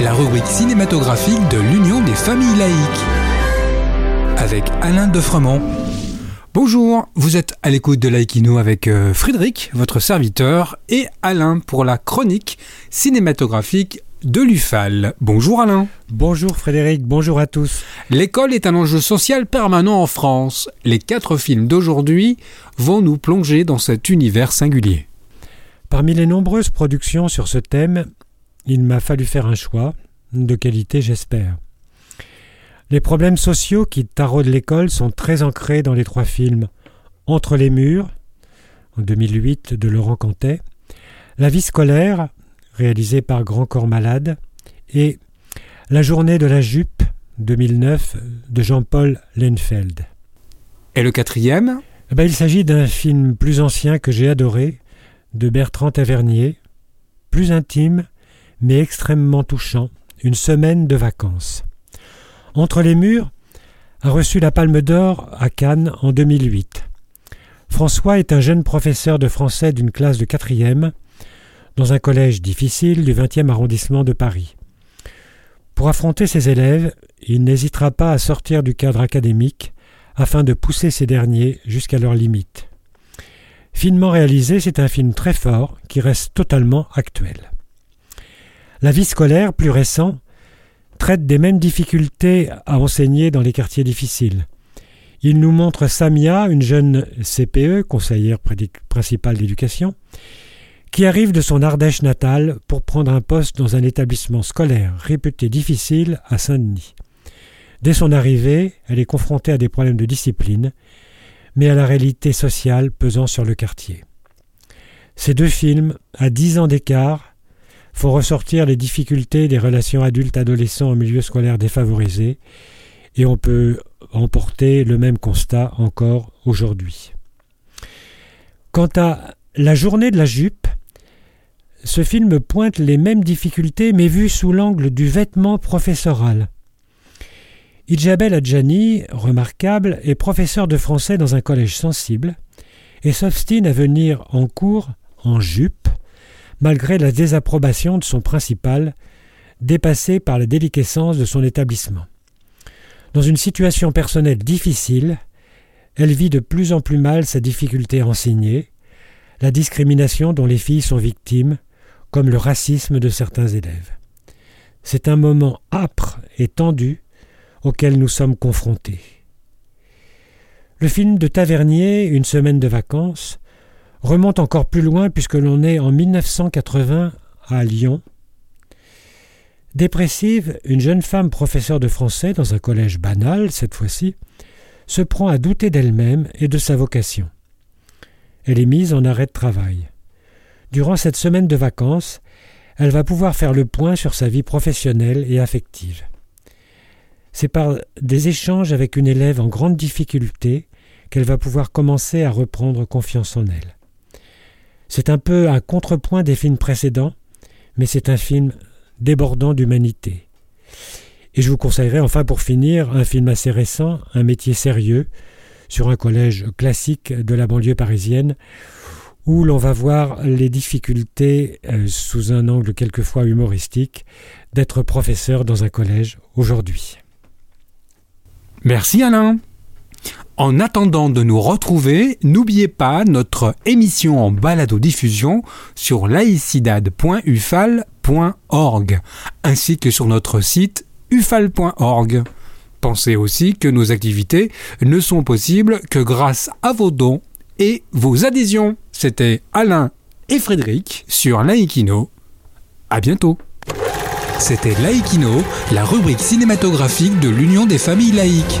La rubrique cinématographique de l'Union des familles laïques. Avec Alain Defremont. Bonjour, vous êtes à l'écoute de Laïkino avec euh, Frédéric, votre serviteur, et Alain pour la chronique cinématographique de l'UFAL. Bonjour Alain. Bonjour Frédéric, bonjour à tous. L'école est un enjeu social permanent en France. Les quatre films d'aujourd'hui vont nous plonger dans cet univers singulier. Parmi les nombreuses productions sur ce thème, il m'a fallu faire un choix, de qualité j'espère. Les problèmes sociaux qui taraudent l'école sont très ancrés dans les trois films Entre les murs, en 2008 de Laurent Cantet, La vie scolaire, réalisé par Grand Corps Malade, et La journée de la jupe, 2009, de Jean-Paul Lenfeld. Et le quatrième? Eh ben, Il s'agit d'un film plus ancien que j'ai adoré, de Bertrand Tavernier, plus intime, mais extrêmement touchant, Une semaine de vacances. Entre les murs a reçu la Palme d'Or à Cannes en 2008. François est un jeune professeur de français d'une classe de quatrième dans un collège difficile du 20e arrondissement de Paris. Pour affronter ses élèves, il n'hésitera pas à sortir du cadre académique afin de pousser ces derniers jusqu'à leurs limites. Finement réalisé, c'est un film très fort qui reste totalement actuel. La vie scolaire, plus récent, traite des mêmes difficultés à enseigner dans les quartiers difficiles. Il nous montre Samia, une jeune CPE, conseillère principale d'éducation, qui arrive de son Ardèche natale pour prendre un poste dans un établissement scolaire réputé difficile à Saint-Denis. Dès son arrivée, elle est confrontée à des problèmes de discipline mais à la réalité sociale pesant sur le quartier. Ces deux films, à dix ans d'écart, font ressortir les difficultés des relations adultes-adolescents en milieu scolaire défavorisé, et on peut emporter le même constat encore aujourd'hui. Quant à La journée de la jupe, ce film pointe les mêmes difficultés mais vues sous l'angle du vêtement professoral. Ijabel Adjani, remarquable, est professeur de français dans un collège sensible et s'obstine à venir en cours en jupe, malgré la désapprobation de son principal, dépassé par la déliquescence de son établissement. Dans une situation personnelle difficile, elle vit de plus en plus mal sa difficulté à enseigner, la discrimination dont les filles sont victimes, comme le racisme de certains élèves. C'est un moment âpre et tendu auxquels nous sommes confrontés. Le film de Tavernier, Une semaine de vacances, remonte encore plus loin puisque l'on est en 1980 à Lyon. Dépressive, une jeune femme professeure de français dans un collège banal, cette fois-ci, se prend à douter d'elle-même et de sa vocation. Elle est mise en arrêt de travail. Durant cette semaine de vacances, elle va pouvoir faire le point sur sa vie professionnelle et affective. C'est par des échanges avec une élève en grande difficulté qu'elle va pouvoir commencer à reprendre confiance en elle. C'est un peu un contrepoint des films précédents, mais c'est un film débordant d'humanité. Et je vous conseillerais enfin pour finir un film assez récent, Un métier sérieux, sur un collège classique de la banlieue parisienne, où l'on va voir les difficultés, euh, sous un angle quelquefois humoristique, d'être professeur dans un collège aujourd'hui. Merci Alain. En attendant de nous retrouver, n'oubliez pas notre émission en balado-diffusion sur laicidad.ufal.org ainsi que sur notre site ufal.org. Pensez aussi que nos activités ne sont possibles que grâce à vos dons et vos adhésions. C'était Alain et Frédéric sur Laïkino. À bientôt. C'était Laïkino, la rubrique cinématographique de l'Union des familles laïques.